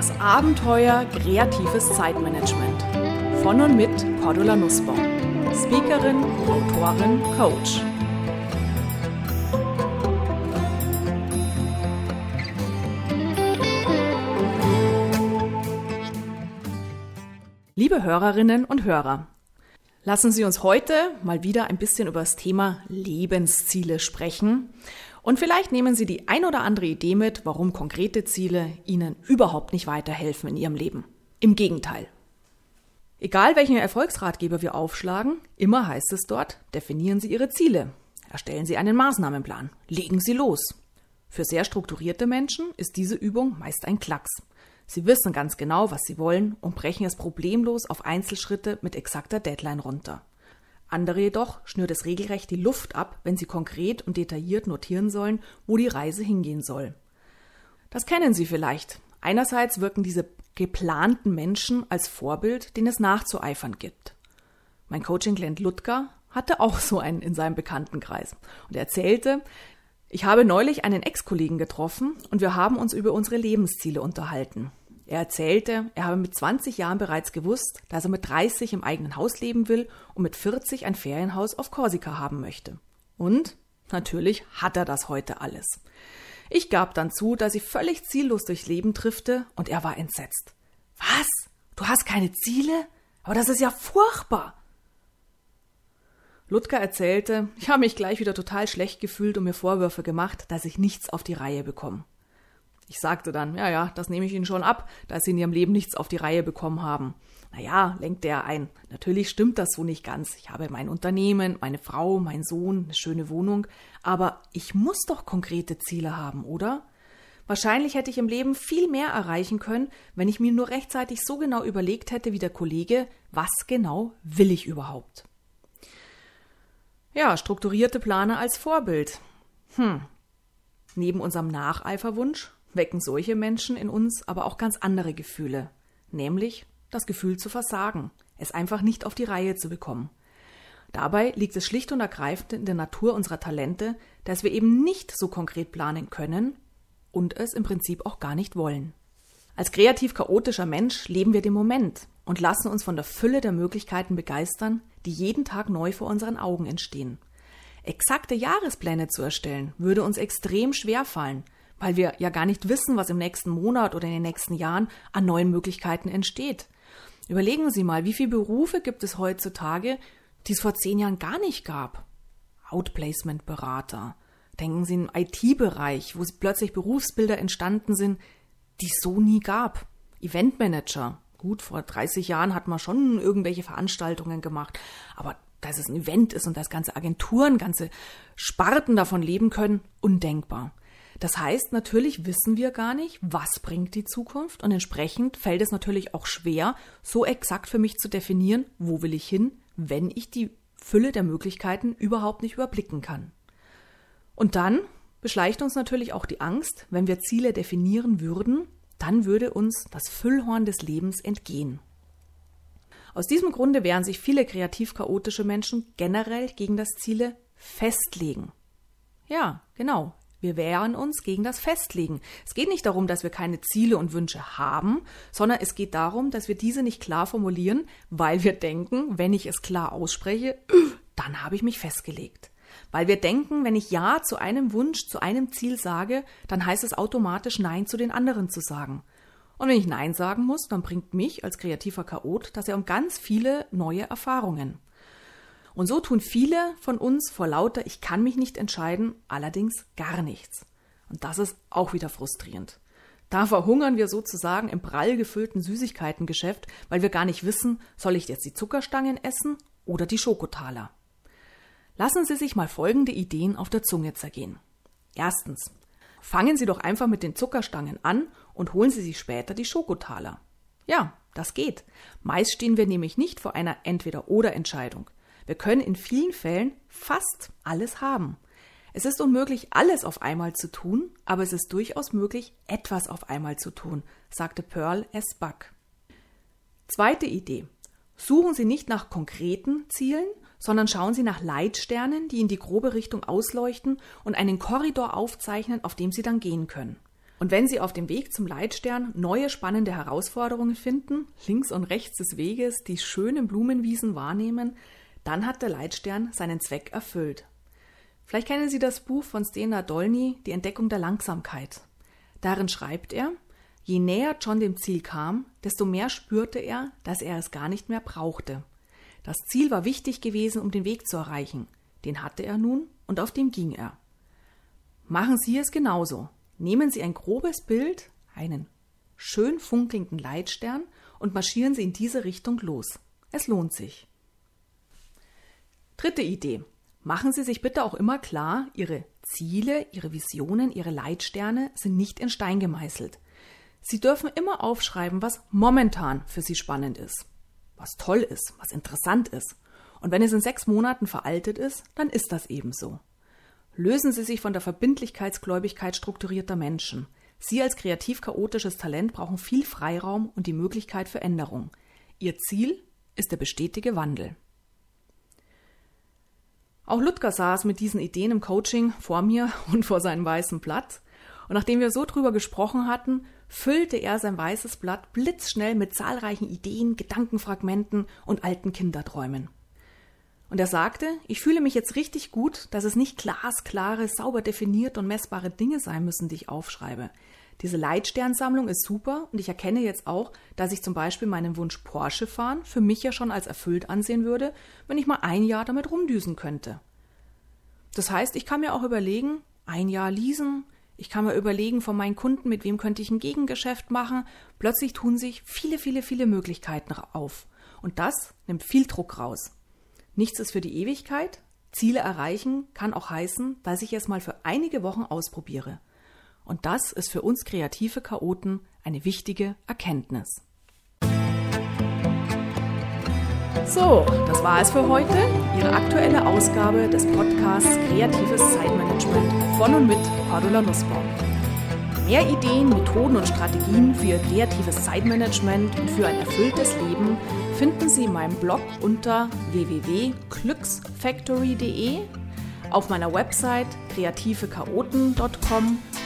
Das Abenteuer kreatives Zeitmanagement. Von und mit Cordula Nussbaum. Speakerin, Autorin, Coach. Liebe Hörerinnen und Hörer, lassen Sie uns heute mal wieder ein bisschen über das Thema Lebensziele sprechen und vielleicht nehmen Sie die ein oder andere Idee mit, warum konkrete Ziele Ihnen überhaupt nicht weiterhelfen in Ihrem Leben. Im Gegenteil. Egal welchen Erfolgsratgeber wir aufschlagen, immer heißt es dort, definieren Sie Ihre Ziele, erstellen Sie einen Maßnahmenplan, legen Sie los. Für sehr strukturierte Menschen ist diese Übung meist ein Klacks. Sie wissen ganz genau, was sie wollen und brechen es problemlos auf Einzelschritte mit exakter Deadline runter. Andere jedoch schnürt es regelrecht die Luft ab, wenn sie konkret und detailliert notieren sollen, wo die Reise hingehen soll. Das kennen Sie vielleicht. Einerseits wirken diese geplanten Menschen als Vorbild, den es nachzueifern gibt. Mein Coaching Glenn Ludger hatte auch so einen in seinem Bekanntenkreis. Und er erzählte, ich habe neulich einen Ex-Kollegen getroffen und wir haben uns über unsere Lebensziele unterhalten. Er erzählte, er habe mit 20 Jahren bereits gewusst, dass er mit 30 im eigenen Haus leben will und mit 40 ein Ferienhaus auf Korsika haben möchte. Und natürlich hat er das heute alles. Ich gab dann zu, dass ich völlig ziellos durchs Leben triffte und er war entsetzt. Was? Du hast keine Ziele? Aber das ist ja furchtbar. Ludger erzählte, ich habe mich gleich wieder total schlecht gefühlt und mir Vorwürfe gemacht, dass ich nichts auf die Reihe bekomme. Ich sagte dann, ja, ja, das nehme ich Ihnen schon ab, dass Sie in Ihrem Leben nichts auf die Reihe bekommen haben. Naja, lenkte er ein. Natürlich stimmt das so nicht ganz. Ich habe mein Unternehmen, meine Frau, mein Sohn, eine schöne Wohnung. Aber ich muss doch konkrete Ziele haben, oder? Wahrscheinlich hätte ich im Leben viel mehr erreichen können, wenn ich mir nur rechtzeitig so genau überlegt hätte wie der Kollege, was genau will ich überhaupt. Ja, strukturierte Planer als Vorbild. Hm. Neben unserem Nacheiferwunsch wecken solche Menschen in uns aber auch ganz andere Gefühle, nämlich das Gefühl zu versagen, es einfach nicht auf die Reihe zu bekommen. Dabei liegt es schlicht und ergreifend in der Natur unserer Talente, dass wir eben nicht so konkret planen können und es im Prinzip auch gar nicht wollen. Als kreativ chaotischer Mensch leben wir den Moment und lassen uns von der Fülle der Möglichkeiten begeistern, die jeden Tag neu vor unseren Augen entstehen. Exakte Jahrespläne zu erstellen, würde uns extrem schwer fallen, weil wir ja gar nicht wissen, was im nächsten Monat oder in den nächsten Jahren an neuen Möglichkeiten entsteht. Überlegen Sie mal, wie viele Berufe gibt es heutzutage, die es vor zehn Jahren gar nicht gab? Outplacement-Berater. Denken Sie im IT-Bereich, wo plötzlich Berufsbilder entstanden sind, die es so nie gab. Eventmanager. Gut, vor 30 Jahren hat man schon irgendwelche Veranstaltungen gemacht, aber dass es ein Event ist und dass ganze Agenturen, ganze Sparten davon leben können, undenkbar. Das heißt, natürlich wissen wir gar nicht, was bringt die Zukunft und entsprechend fällt es natürlich auch schwer, so exakt für mich zu definieren, wo will ich hin, wenn ich die Fülle der Möglichkeiten überhaupt nicht überblicken kann. Und dann beschleicht uns natürlich auch die Angst, wenn wir Ziele definieren würden, dann würde uns das Füllhorn des Lebens entgehen. Aus diesem Grunde wehren sich viele kreativ chaotische Menschen generell gegen das Ziele festlegen. Ja, genau, wir wehren uns gegen das Festlegen. Es geht nicht darum, dass wir keine Ziele und Wünsche haben, sondern es geht darum, dass wir diese nicht klar formulieren, weil wir denken, wenn ich es klar ausspreche, dann habe ich mich festgelegt. Weil wir denken, wenn ich Ja zu einem Wunsch, zu einem Ziel sage, dann heißt es automatisch Nein zu den anderen zu sagen. Und wenn ich Nein sagen muss, dann bringt mich als kreativer Chaot das ja um ganz viele neue Erfahrungen. Und so tun viele von uns vor lauter Ich kann mich nicht entscheiden, allerdings gar nichts. Und das ist auch wieder frustrierend. Da verhungern wir sozusagen im prall gefüllten Süßigkeitengeschäft, weil wir gar nicht wissen, soll ich jetzt die Zuckerstangen essen oder die Schokotaler. Lassen Sie sich mal folgende Ideen auf der Zunge zergehen. Erstens. Fangen Sie doch einfach mit den Zuckerstangen an und holen Sie sich später die Schokotaler. Ja, das geht. Meist stehen wir nämlich nicht vor einer Entweder-oder-Entscheidung. Wir können in vielen Fällen fast alles haben. Es ist unmöglich, alles auf einmal zu tun, aber es ist durchaus möglich, etwas auf einmal zu tun, sagte Pearl S. Buck. Zweite Idee. Suchen Sie nicht nach konkreten Zielen, sondern schauen Sie nach Leitsternen, die in die grobe Richtung ausleuchten und einen Korridor aufzeichnen, auf dem Sie dann gehen können. Und wenn Sie auf dem Weg zum Leitstern neue spannende Herausforderungen finden, links und rechts des Weges die schönen Blumenwiesen wahrnehmen, dann hat der Leitstern seinen Zweck erfüllt. Vielleicht kennen Sie das Buch von Stena Dolny, Die Entdeckung der Langsamkeit. Darin schreibt er, je näher John dem Ziel kam, desto mehr spürte er, dass er es gar nicht mehr brauchte. Das Ziel war wichtig gewesen, um den Weg zu erreichen. Den hatte er nun und auf dem ging er. Machen Sie es genauso. Nehmen Sie ein grobes Bild, einen schön funkelnden Leitstern und marschieren Sie in diese Richtung los. Es lohnt sich. Dritte Idee. Machen Sie sich bitte auch immer klar, Ihre Ziele, Ihre Visionen, Ihre Leitsterne sind nicht in Stein gemeißelt. Sie dürfen immer aufschreiben, was momentan für Sie spannend ist, was toll ist, was interessant ist. Und wenn es in sechs Monaten veraltet ist, dann ist das eben so. Lösen Sie sich von der Verbindlichkeitsgläubigkeit strukturierter Menschen. Sie als kreativ-chaotisches Talent brauchen viel Freiraum und die Möglichkeit für Änderung. Ihr Ziel ist der bestätige Wandel. Auch Ludger saß mit diesen Ideen im Coaching vor mir und vor seinem weißen Blatt. Und nachdem wir so drüber gesprochen hatten, füllte er sein weißes Blatt blitzschnell mit zahlreichen Ideen, Gedankenfragmenten und alten Kinderträumen. Und er sagte, ich fühle mich jetzt richtig gut, dass es nicht glasklare, sauber definierte und messbare Dinge sein müssen, die ich aufschreibe. Diese Leitsternsammlung ist super und ich erkenne jetzt auch, dass ich zum Beispiel meinen Wunsch Porsche fahren für mich ja schon als erfüllt ansehen würde, wenn ich mal ein Jahr damit rumdüsen könnte. Das heißt, ich kann mir auch überlegen, ein Jahr leasen, ich kann mir überlegen von meinen Kunden, mit wem könnte ich ein Gegengeschäft machen. Plötzlich tun sich viele, viele, viele Möglichkeiten auf. Und das nimmt viel Druck raus. Nichts ist für die Ewigkeit. Ziele erreichen kann auch heißen, dass ich es mal für einige Wochen ausprobiere. Und das ist für uns kreative Chaoten eine wichtige Erkenntnis. So, das war es für heute. Ihre aktuelle Ausgabe des Podcasts Kreatives Zeitmanagement von und mit Cordula Nussbaum. Mehr Ideen, Methoden und Strategien für Ihr kreatives Zeitmanagement und für ein erfülltes Leben finden Sie in meinem Blog unter www.glücksfactory.de, auf meiner Website kreativechaoten.com